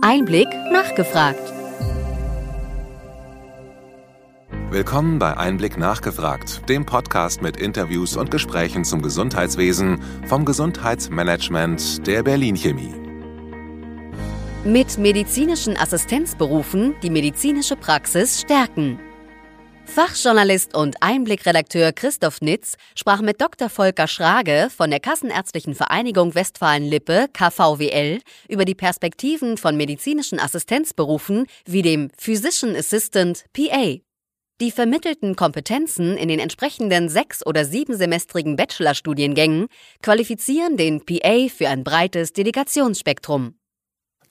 Einblick nachgefragt. Willkommen bei Einblick nachgefragt, dem Podcast mit Interviews und Gesprächen zum Gesundheitswesen vom Gesundheitsmanagement der Berlin Chemie. Mit medizinischen Assistenzberufen die medizinische Praxis stärken. Fachjournalist und Einblickredakteur Christoph Nitz sprach mit Dr. Volker Schrage von der Kassenärztlichen Vereinigung Westfalen-Lippe KVWL über die Perspektiven von medizinischen Assistenzberufen wie dem Physician Assistant PA. Die vermittelten Kompetenzen in den entsprechenden sechs- oder siebensemestrigen Bachelorstudiengängen qualifizieren den PA für ein breites Delegationsspektrum.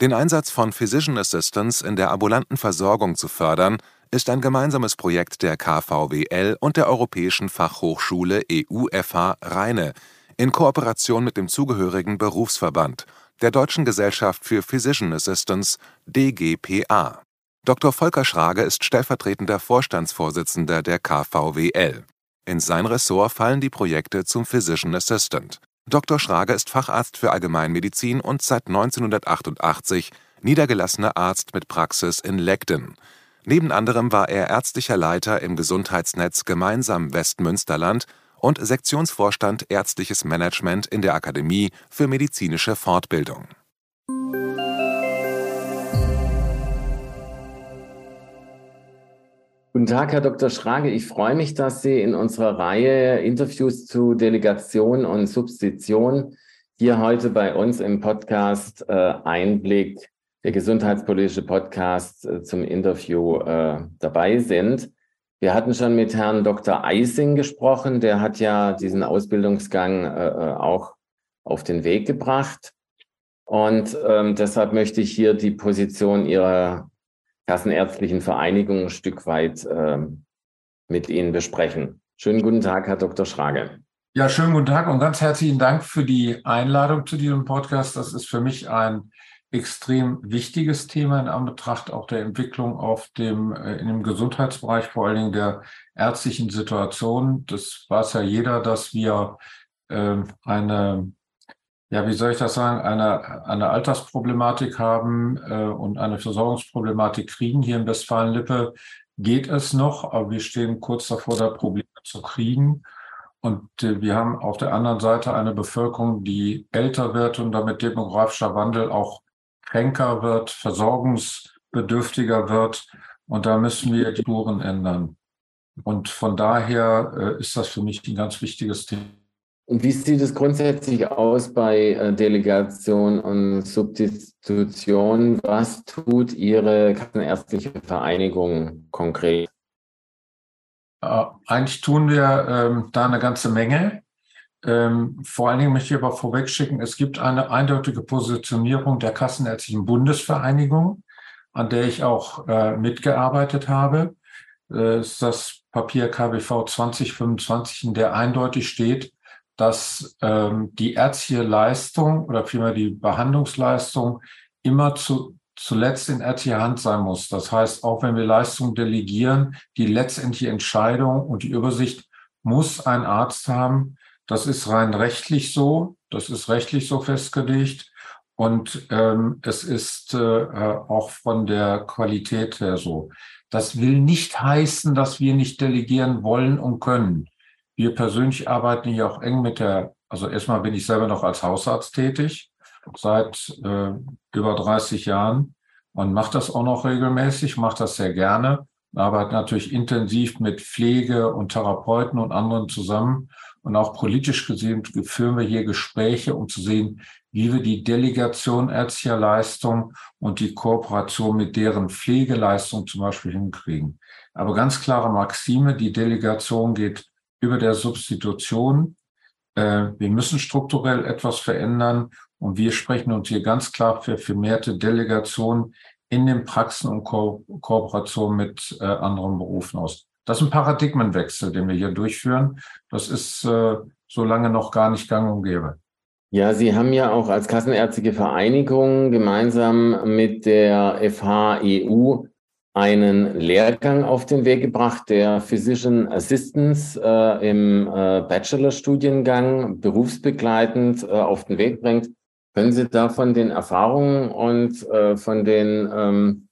Den Einsatz von Physician Assistants in der ambulanten Versorgung zu fördern, ist ein gemeinsames Projekt der KVWL und der Europäischen Fachhochschule EUFH Rheine in Kooperation mit dem zugehörigen Berufsverband, der Deutschen Gesellschaft für Physician Assistants DGPA. Dr. Volker Schrage ist stellvertretender Vorstandsvorsitzender der KVWL. In sein Ressort fallen die Projekte zum Physician Assistant. Dr. Schrage ist Facharzt für Allgemeinmedizin und seit 1988 niedergelassener Arzt mit Praxis in Legden. Neben anderem war er ärztlicher Leiter im Gesundheitsnetz Gemeinsam Westmünsterland und Sektionsvorstand Ärztliches Management in der Akademie für medizinische Fortbildung. Guten Tag, Herr Dr. Schrage. Ich freue mich, dass Sie in unserer Reihe Interviews zu Delegation und Substitution hier heute bei uns im Podcast äh, Einblick der gesundheitspolitische Podcast äh, zum Interview äh, dabei sind. Wir hatten schon mit Herrn Dr. Eising gesprochen, der hat ja diesen Ausbildungsgang äh, äh, auch auf den Weg gebracht. Und ähm, deshalb möchte ich hier die Position Ihrer Kassenärztlichen Vereinigung ein Stück weit ähm, mit Ihnen besprechen. Schönen guten Tag, Herr Dr. Schrage. Ja, schönen guten Tag und ganz herzlichen Dank für die Einladung zu diesem Podcast. Das ist für mich ein extrem wichtiges Thema in Anbetracht auch der Entwicklung auf dem, äh, in dem Gesundheitsbereich, vor allen Dingen der ärztlichen Situation. Das weiß ja jeder, dass wir äh, eine, ja, wie soll ich das sagen, eine, eine Altersproblematik haben äh, und eine Versorgungsproblematik kriegen. Hier in Westfalen-Lippe geht es noch, aber wir stehen kurz davor, da Probleme zu kriegen. Und äh, wir haben auf der anderen Seite eine Bevölkerung, die älter wird und damit demografischer Wandel auch kränker wird, versorgungsbedürftiger wird. Und da müssen wir die Spuren ändern. Und von daher äh, ist das für mich ein ganz wichtiges Thema. Und wie sieht es grundsätzlich aus bei äh, Delegation und Substitution? Was tut Ihre kassenärztliche Vereinigung konkret? Äh, eigentlich tun wir ähm, da eine ganze Menge. Ähm, vor allen Dingen möchte ich aber vorwegschicken, es gibt eine eindeutige Positionierung der Kassenärztlichen Bundesvereinigung, an der ich auch äh, mitgearbeitet habe. Äh, ist das Papier KWV 2025, in der eindeutig steht, dass ähm, die ärztliche Leistung oder vielmehr die Behandlungsleistung immer zu, zuletzt in ärztlicher Hand sein muss. Das heißt, auch wenn wir Leistungen delegieren, die letztendliche Entscheidung und die Übersicht muss ein Arzt haben, das ist rein rechtlich so. Das ist rechtlich so festgelegt. Und ähm, es ist äh, auch von der Qualität her so. Das will nicht heißen, dass wir nicht delegieren wollen und können. Wir persönlich arbeiten hier auch eng mit der, also erstmal bin ich selber noch als Hausarzt tätig, seit äh, über 30 Jahren und mache das auch noch regelmäßig, mache das sehr gerne, arbeite natürlich intensiv mit Pflege und Therapeuten und anderen zusammen und auch politisch gesehen führen wir hier Gespräche, um zu sehen, wie wir die Delegation ärztlicher Leistung und die Kooperation mit deren Pflegeleistung zum Beispiel hinkriegen. Aber ganz klare Maxime, die Delegation geht über der Substitution. Äh, wir müssen strukturell etwas verändern und wir sprechen uns hier ganz klar für vermehrte Delegation in den Praxen und Ko Kooperation mit äh, anderen Berufen aus. Das ist ein Paradigmenwechsel, den wir hier durchführen. Das ist äh, so lange noch gar nicht gang und gäbe. Ja, Sie haben ja auch als Kassenärztliche Vereinigung gemeinsam mit der FHEU einen Lehrgang auf den Weg gebracht, der Physician Assistance äh, im äh, Bachelorstudiengang berufsbegleitend äh, auf den Weg bringt. Können Sie da von den Erfahrungen und äh, von den ähm,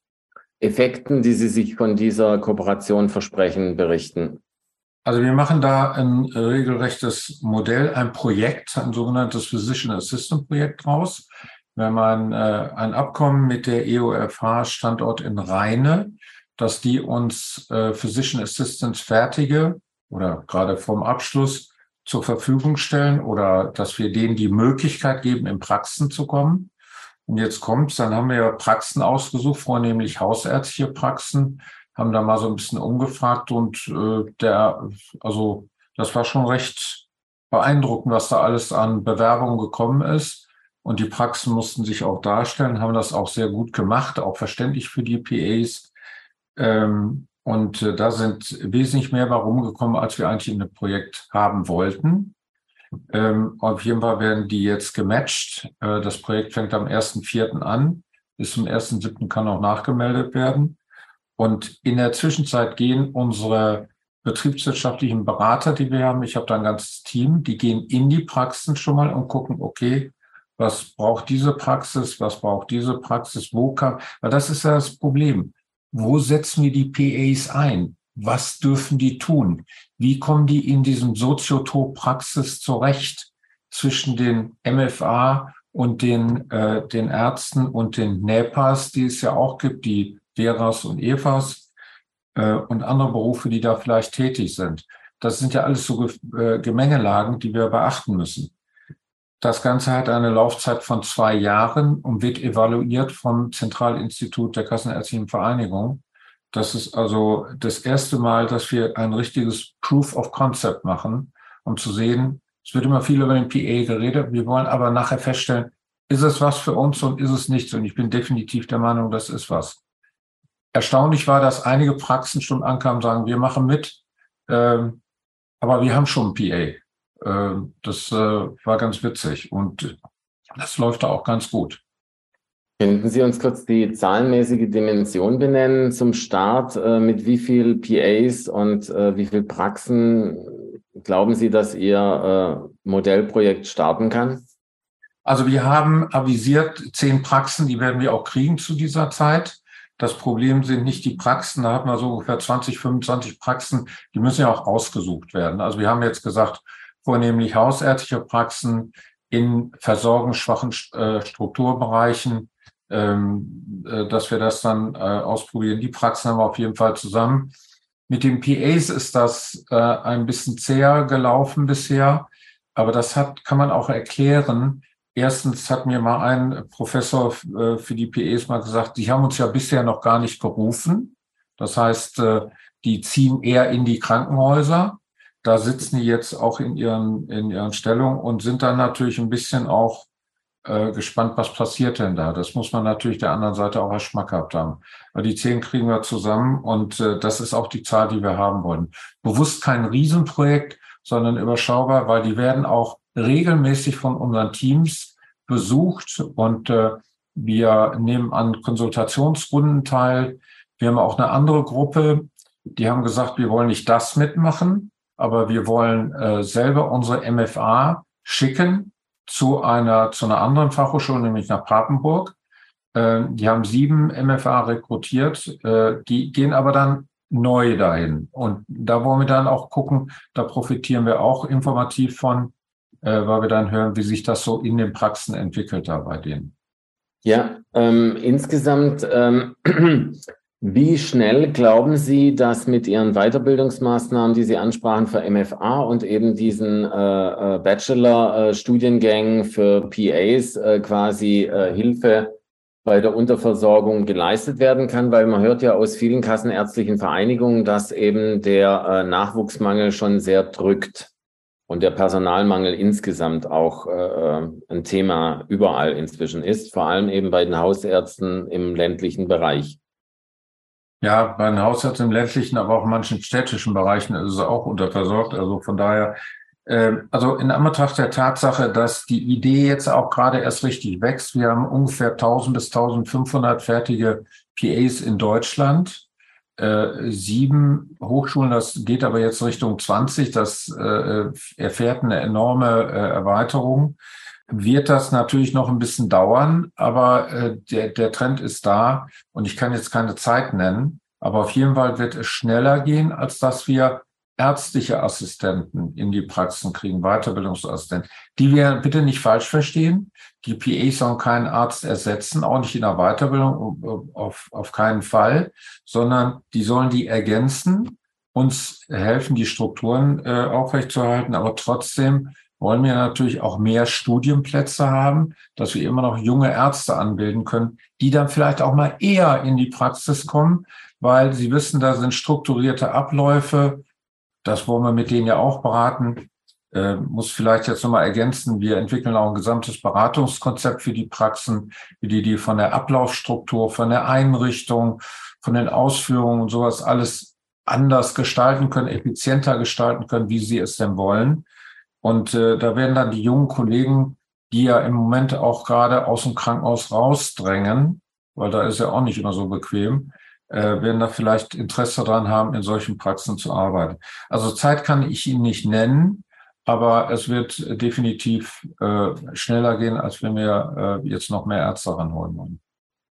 Effekten, die Sie sich von dieser Kooperation versprechen, berichten? Also wir machen da ein regelrechtes Modell, ein Projekt, ein sogenanntes Physician Assistant Projekt draus. Haben ein, äh, ein Abkommen mit der EOFH Standort in Rheine, dass die uns äh, Physician Assistants fertige oder gerade vom Abschluss zur Verfügung stellen oder dass wir denen die Möglichkeit geben, in Praxen zu kommen. Und jetzt kommt's, dann haben wir Praxen ausgesucht, vornehmlich hausärztliche Praxen, haben da mal so ein bisschen umgefragt und äh, der, also das war schon recht beeindruckend, was da alles an Bewerbungen gekommen ist. Und die Praxen mussten sich auch darstellen, haben das auch sehr gut gemacht, auch verständlich für die PAs. Ähm, und äh, da sind wesentlich mehr warum gekommen, als wir eigentlich in dem Projekt haben wollten. Ähm, auf jeden Fall werden die jetzt gematcht. Äh, das Projekt fängt am 1.4. an. Bis zum 1.7. kann auch nachgemeldet werden. Und in der Zwischenzeit gehen unsere betriebswirtschaftlichen Berater, die wir haben, ich habe da ein ganzes Team, die gehen in die Praxen schon mal und gucken, okay, was braucht diese Praxis, was braucht diese Praxis, wo kann, weil das ist ja das Problem. Wo setzen wir die PAs ein? Was dürfen die tun? Wie kommen die in diesem Soziotop-Praxis zurecht zwischen den MFA und den, äh, den Ärzten und den NEPAs, die es ja auch gibt, die Veras und Evas äh, und andere Berufe, die da vielleicht tätig sind. Das sind ja alles so äh, Gemengelagen, die wir beachten müssen. Das Ganze hat eine Laufzeit von zwei Jahren und wird evaluiert vom Zentralinstitut der Kassenärztlichen Vereinigung. Das ist also das erste Mal, dass wir ein richtiges Proof of Concept machen, um zu sehen, es wird immer viel über den PA geredet. Wir wollen aber nachher feststellen, ist es was für uns und ist es nichts? Und ich bin definitiv der Meinung, das ist was. Erstaunlich war, dass einige Praxen schon ankamen und sagen, wir machen mit, ähm, aber wir haben schon ein PA. Ähm, das äh, war ganz witzig und das läuft da auch ganz gut. Könnten Sie uns kurz die zahlenmäßige Dimension benennen zum Start? Äh, mit wie viel PAs und äh, wie viel Praxen glauben Sie, dass Ihr Modellprojekt starten kann? Also wir haben avisiert zehn Praxen, die werden wir auch kriegen zu dieser Zeit. Das Problem sind nicht die Praxen, da hat man so ungefähr 20, 25 Praxen, die müssen ja auch ausgesucht werden. Also wir haben jetzt gesagt, vornehmlich hausärztliche Praxen in versorgungsschwachen äh, Strukturbereichen, ähm, äh, dass wir das dann äh, ausprobieren. Die Praxen haben wir auf jeden Fall zusammen. Mit den PAs ist das ein bisschen zäher gelaufen bisher, aber das hat, kann man auch erklären, Erstens hat mir mal ein Professor äh, für die PEs mal gesagt, die haben uns ja bisher noch gar nicht gerufen. Das heißt, äh, die ziehen eher in die Krankenhäuser. Da sitzen die jetzt auch in ihren, in ihren Stellungen und sind dann natürlich ein bisschen auch äh, gespannt, was passiert denn da. Das muss man natürlich der anderen Seite auch als Schmack gehabt haben. Aber die zehn kriegen wir zusammen und äh, das ist auch die Zahl, die wir haben wollen. Bewusst kein Riesenprojekt, sondern überschaubar, weil die werden auch regelmäßig von unseren Teams besucht und äh, wir nehmen an Konsultationsrunden teil. Wir haben auch eine andere Gruppe, die haben gesagt, wir wollen nicht das mitmachen, aber wir wollen äh, selber unsere MFA schicken zu einer, zu einer anderen Fachhochschule, nämlich nach Papenburg. Äh, die haben sieben MFA rekrutiert, äh, die gehen aber dann neu dahin. Und da wollen wir dann auch gucken, da profitieren wir auch informativ von, äh, weil wir dann hören, wie sich das so in den Praxen entwickelt da bei denen. Ja, ähm, insgesamt, ähm, wie schnell glauben Sie, dass mit Ihren Weiterbildungsmaßnahmen, die Sie ansprachen für MFA und eben diesen äh, äh, Bachelor-Studiengängen für PAs äh, quasi äh, Hilfe bei der Unterversorgung geleistet werden kann, weil man hört ja aus vielen kassenärztlichen Vereinigungen, dass eben der äh, Nachwuchsmangel schon sehr drückt und der Personalmangel insgesamt auch äh, ein Thema überall inzwischen ist, vor allem eben bei den Hausärzten im ländlichen Bereich. Ja, bei den Hausärzten im ländlichen, aber auch in manchen städtischen Bereichen ist es auch unterversorgt. Also von daher, äh, also in Anbetracht der Tatsache, dass die Idee jetzt auch gerade erst richtig wächst, wir haben ungefähr 1000 bis 1500 fertige PAs in Deutschland äh, sieben Hochschulen, das geht aber jetzt Richtung 20, das äh, erfährt eine enorme äh, Erweiterung. Wird das natürlich noch ein bisschen dauern, aber äh, der, der Trend ist da und ich kann jetzt keine Zeit nennen, aber auf jeden Fall wird es schneller gehen, als dass wir ärztliche Assistenten in die Praxen kriegen, Weiterbildungsassistenten, die wir bitte nicht falsch verstehen. Die PAs sollen keinen Arzt ersetzen, auch nicht in der Weiterbildung, auf, auf keinen Fall, sondern die sollen die ergänzen, uns helfen, die Strukturen äh, aufrechtzuerhalten, aber trotzdem wollen wir natürlich auch mehr Studienplätze haben, dass wir immer noch junge Ärzte anbilden können, die dann vielleicht auch mal eher in die Praxis kommen, weil sie wissen, da sind strukturierte Abläufe. Das wollen wir mit denen ja auch beraten. Äh, muss vielleicht jetzt nochmal ergänzen, wir entwickeln auch ein gesamtes Beratungskonzept für die Praxen, wie die die von der Ablaufstruktur, von der Einrichtung, von den Ausführungen und sowas alles anders gestalten können, effizienter gestalten können, wie sie es denn wollen. Und äh, da werden dann die jungen Kollegen, die ja im Moment auch gerade aus dem Krankenhaus rausdrängen, weil da ist ja auch nicht immer so bequem, äh, werden da vielleicht Interesse daran haben, in solchen Praxen zu arbeiten. Also Zeit kann ich Ihnen nicht nennen, aber es wird definitiv äh, schneller gehen, als wenn wir äh, jetzt noch mehr Ärzte ranholen wollen.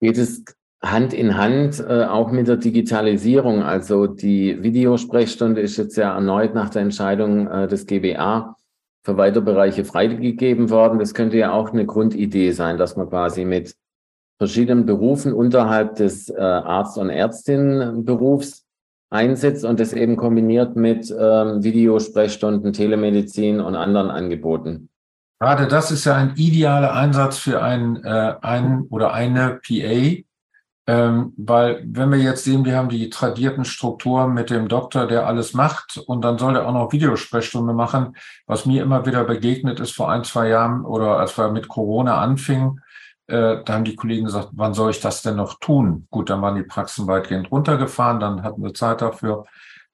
Geht es Hand in Hand äh, auch mit der Digitalisierung? Also die Videosprechstunde ist jetzt ja erneut nach der Entscheidung äh, des GBA für Weiterbereiche freigegeben worden. Das könnte ja auch eine Grundidee sein, dass man quasi mit verschiedenen Berufen unterhalb des äh, Arzt- und Ärztinnenberufs einsetzt und das eben kombiniert mit ähm, Videosprechstunden, Telemedizin und anderen Angeboten. Gerade das ist ja ein idealer Einsatz für einen, äh, einen oder eine PA, ähm, weil wenn wir jetzt sehen, wir haben die tradierten Strukturen mit dem Doktor, der alles macht und dann soll er auch noch Videosprechstunde machen. Was mir immer wieder begegnet ist vor ein, zwei Jahren oder als wir mit Corona anfingen, äh, da haben die Kollegen gesagt, wann soll ich das denn noch tun? Gut, dann waren die Praxen weitgehend runtergefahren, dann hatten wir Zeit dafür.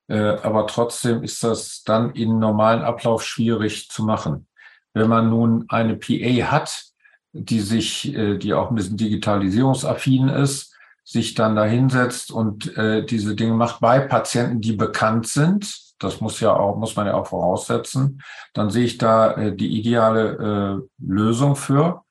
Äh, aber trotzdem ist das dann in normalen Ablauf schwierig zu machen. Wenn man nun eine PA hat, die sich, äh, die auch ein bisschen digitalisierungsaffin ist, sich dann da hinsetzt und äh, diese Dinge macht bei Patienten, die bekannt sind. Das muss ja auch, muss man ja auch voraussetzen. Dann sehe ich da äh, die ideale äh, Lösung für.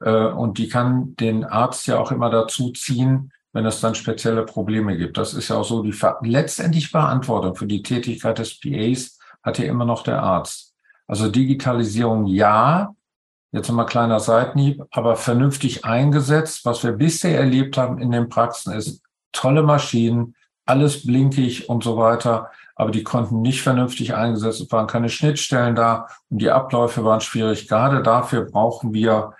Äh, und die kann den Arzt ja auch immer dazu ziehen, wenn es dann spezielle Probleme gibt. Das ist ja auch so die Ver letztendlich Verantwortung für die Tätigkeit des PAs hat ja immer noch der Arzt. Also Digitalisierung ja, jetzt nochmal kleiner Seitenhieb, aber vernünftig eingesetzt. Was wir bisher erlebt haben in den Praxen ist tolle Maschinen, alles blinkig und so weiter, aber die konnten nicht vernünftig eingesetzt, es waren keine Schnittstellen da und die Abläufe waren schwierig. Gerade dafür brauchen wir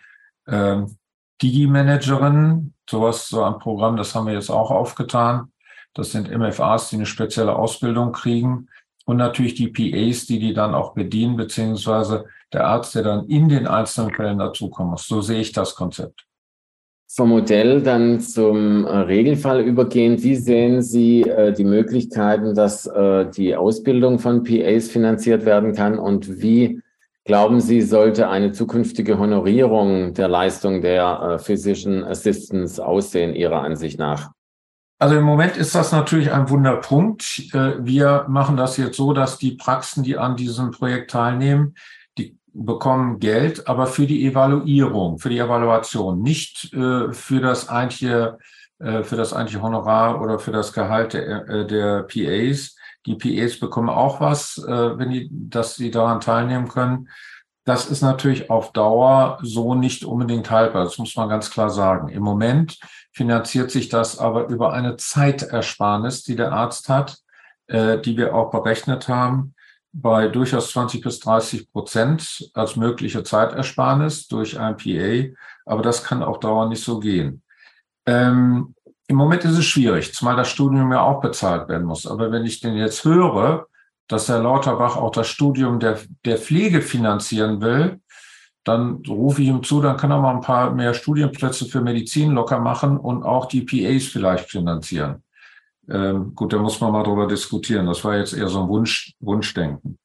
ähm, Digi-Managerinnen, sowas, so ein Programm, das haben wir jetzt auch aufgetan. Das sind MFAs, die eine spezielle Ausbildung kriegen und natürlich die PAs, die die dann auch bedienen, beziehungsweise der Arzt, der dann in den einzelnen Fällen dazukommen muss. So sehe ich das Konzept. Vom Modell dann zum äh, Regelfall übergehend, wie sehen Sie äh, die Möglichkeiten, dass äh, die Ausbildung von PAs finanziert werden kann und wie glauben Sie, sollte eine zukünftige Honorierung der Leistung der äh, Physician Assistants aussehen, Ihrer Ansicht nach? Also im Moment ist das natürlich ein Wunderpunkt. Äh, wir machen das jetzt so, dass die Praxen, die an diesem Projekt teilnehmen, bekommen Geld, aber für die Evaluierung, für die Evaluation, nicht äh, für das eigentliche, äh, für das eigentliche Honorar oder für das Gehalt der, äh, der PAs. Die PAs bekommen auch was, äh, wenn die, dass sie daran teilnehmen können. Das ist natürlich auf Dauer so nicht unbedingt haltbar. Das muss man ganz klar sagen. Im Moment finanziert sich das aber über eine Zeitersparnis, die der Arzt hat, äh, die wir auch berechnet haben bei durchaus 20 bis 30 Prozent als mögliche Zeitersparnis durch ein PA, aber das kann auch dauernd nicht so gehen. Ähm, Im Moment ist es schwierig, zumal das Studium ja auch bezahlt werden muss. Aber wenn ich denn jetzt höre, dass Herr Lauterbach auch das Studium der, der Pflege finanzieren will, dann rufe ich ihm zu, dann kann er mal ein paar mehr Studienplätze für Medizin locker machen und auch die PAs vielleicht finanzieren. Ähm, gut, da muss man mal drüber diskutieren. Das war jetzt eher so ein Wunsch, Wunschdenken.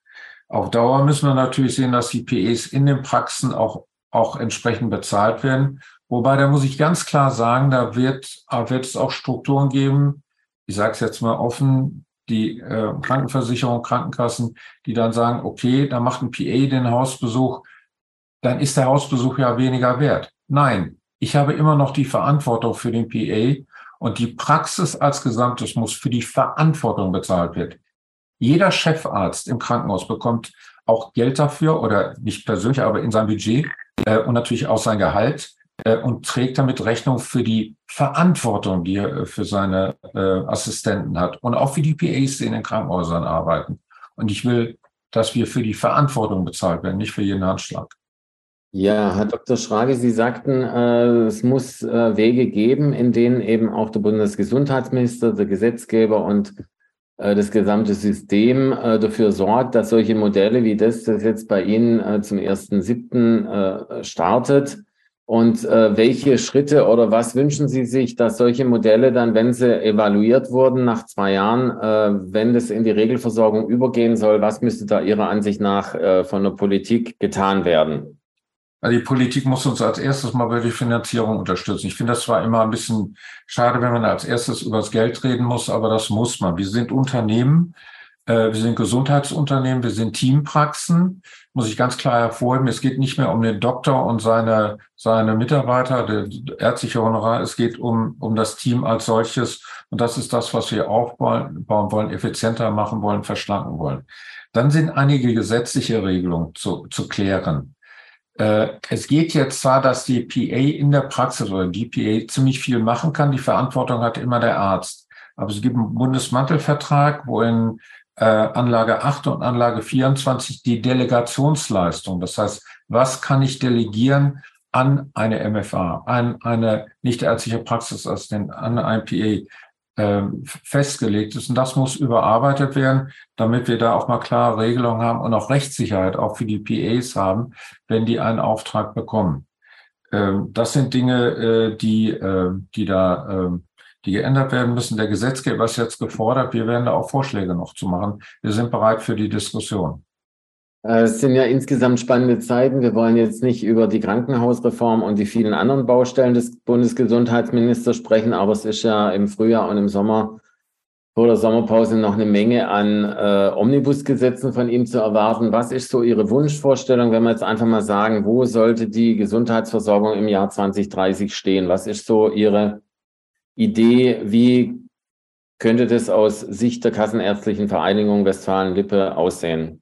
Auf Dauer müssen wir natürlich sehen, dass die PEs in den Praxen auch, auch entsprechend bezahlt werden. Wobei, da muss ich ganz klar sagen, da wird, wird es auch Strukturen geben, ich sage es jetzt mal offen, die äh, Krankenversicherung, Krankenkassen, die dann sagen, okay, da macht ein PA den Hausbesuch dann ist der Hausbesuch ja weniger wert. Nein, ich habe immer noch die Verantwortung für den PA und die Praxis als Gesamtes muss für die Verantwortung bezahlt werden. Jeder Chefarzt im Krankenhaus bekommt auch Geld dafür oder nicht persönlich, aber in seinem Budget äh, und natürlich auch sein Gehalt äh, und trägt damit Rechnung für die Verantwortung, die er äh, für seine äh, Assistenten hat und auch für die PAs, die in den Krankenhäusern arbeiten. Und ich will, dass wir für die Verantwortung bezahlt werden, nicht für jeden Handschlag. Ja, Herr Dr. Schrage, Sie sagten, äh, es muss äh, Wege geben, in denen eben auch der Bundesgesundheitsminister, der Gesetzgeber und äh, das gesamte System äh, dafür sorgt, dass solche Modelle wie das, das jetzt bei Ihnen äh, zum 1.7. startet, und äh, welche Schritte oder was wünschen Sie sich, dass solche Modelle dann, wenn sie evaluiert wurden nach zwei Jahren, äh, wenn das in die Regelversorgung übergehen soll, was müsste da Ihrer Ansicht nach äh, von der Politik getan werden? Die Politik muss uns als erstes mal bei der Finanzierung unterstützen. Ich finde das zwar immer ein bisschen schade, wenn man als erstes über das Geld reden muss, aber das muss man. Wir sind Unternehmen, äh, wir sind Gesundheitsunternehmen, wir sind Teampraxen muss ich ganz klar hervorheben, es geht nicht mehr um den Doktor und seine, seine Mitarbeiter, der ärztliche Honorar, es geht um, um das Team als solches. Und das ist das, was wir aufbauen wollen, effizienter machen wollen, verschlanken wollen. Dann sind einige gesetzliche Regelungen zu, zu klären. Äh, es geht jetzt zwar, dass die PA in der Praxis oder die PA ziemlich viel machen kann. Die Verantwortung hat immer der Arzt. Aber es gibt einen Bundesmantelvertrag, wo in äh, Anlage 8 und Anlage 24 die Delegationsleistung. Das heißt, was kann ich delegieren an eine MFA, an eine nichtärztliche Praxisassistentin, an ein PA festgelegt ist. Und das muss überarbeitet werden, damit wir da auch mal klare Regelungen haben und auch Rechtssicherheit auch für die PAs haben, wenn die einen Auftrag bekommen. Ähm, das sind Dinge, äh, die, äh, die da ähm, die geändert werden müssen. Der Gesetzgeber ist jetzt gefordert. Wir werden da auch Vorschläge noch zu machen. Wir sind bereit für die Diskussion. Äh, es sind ja insgesamt spannende Zeiten. Wir wollen jetzt nicht über die Krankenhausreform und die vielen anderen Baustellen des Bundesgesundheitsministers sprechen, aber es ist ja im Frühjahr und im Sommer vor der Sommerpause noch eine Menge an äh, Omnibusgesetzen von ihm zu erwarten. Was ist so Ihre Wunschvorstellung, wenn wir jetzt einfach mal sagen, wo sollte die Gesundheitsversorgung im Jahr 2030 stehen? Was ist so Ihre Idee, wie könnte das aus Sicht der Kassenärztlichen Vereinigung Westfalen-Lippe aussehen?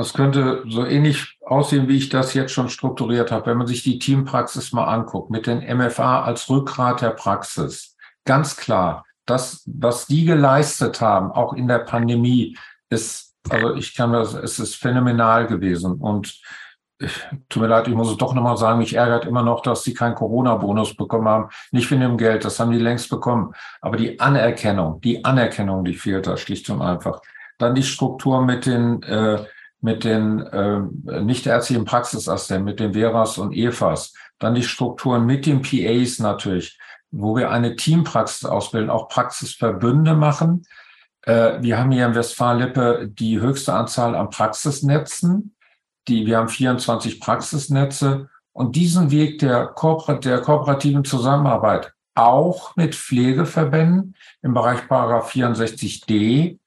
Es könnte so ähnlich aussehen, wie ich das jetzt schon strukturiert habe. Wenn man sich die Teampraxis mal anguckt, mit den MFA als Rückgrat der Praxis. Ganz klar, das, was die geleistet haben, auch in der Pandemie, ist, also ich kann das, es ist phänomenal gewesen. Und tut mir leid, ich muss es doch nochmal sagen, mich ärgert immer noch, dass sie keinen Corona-Bonus bekommen haben. Nicht wegen dem Geld, das haben die längst bekommen. Aber die Anerkennung, die Anerkennung, die fehlt da schlicht und einfach. Dann die Struktur mit den, äh, mit den äh, nichtärztlichen Praxisassistenten, mit den Veras und Evas. Dann die Strukturen mit den PAs natürlich, wo wir eine Teampraxis ausbilden, auch Praxisverbünde machen. Äh, wir haben hier in Westfalen-Lippe die höchste Anzahl an Praxisnetzen die, wir haben 24 Praxisnetze und diesen Weg der, Kooper der kooperativen Zusammenarbeit auch mit Pflegeverbänden im Bereich Paragraph 64d,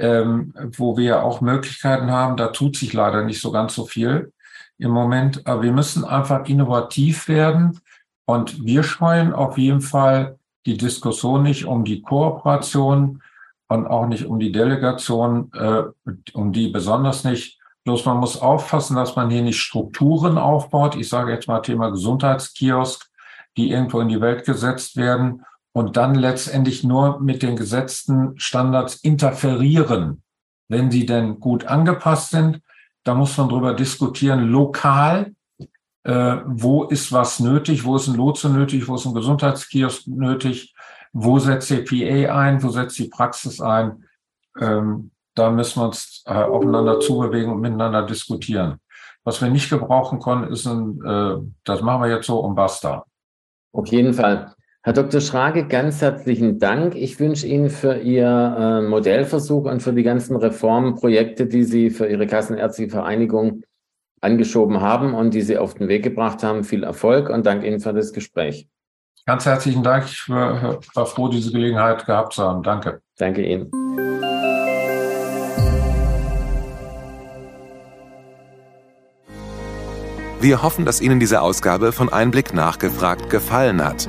ähm, wo wir auch Möglichkeiten haben. Da tut sich leider nicht so ganz so viel im Moment. Aber wir müssen einfach innovativ werden. Und wir scheuen auf jeden Fall die Diskussion nicht um die Kooperation und auch nicht um die Delegation, äh, um die besonders nicht, Bloß man muss aufpassen, dass man hier nicht Strukturen aufbaut. Ich sage jetzt mal Thema Gesundheitskiosk, die irgendwo in die Welt gesetzt werden und dann letztendlich nur mit den gesetzten Standards interferieren. Wenn sie denn gut angepasst sind, da muss man drüber diskutieren, lokal, äh, wo ist was nötig, wo ist ein Lotse nötig, wo ist ein Gesundheitskiosk nötig, wo setzt die PA ein, wo setzt die Praxis ein. Ähm, da müssen wir uns äh, aufeinander zubewegen und miteinander diskutieren. Was wir nicht gebrauchen können, ist ein, äh, das machen wir jetzt so und basta. Auf jeden Fall. Herr Dr. Schrage, ganz herzlichen Dank. Ich wünsche Ihnen für Ihr äh, Modellversuch und für die ganzen Reformprojekte, die Sie für Ihre Kassenärztliche Vereinigung angeschoben haben und die Sie auf den Weg gebracht haben, viel Erfolg und danke Ihnen für das Gespräch. Ganz herzlichen Dank. Ich war, war froh, diese Gelegenheit gehabt zu haben. Danke. Danke Ihnen. Wir hoffen, dass Ihnen diese Ausgabe von Einblick nachgefragt gefallen hat.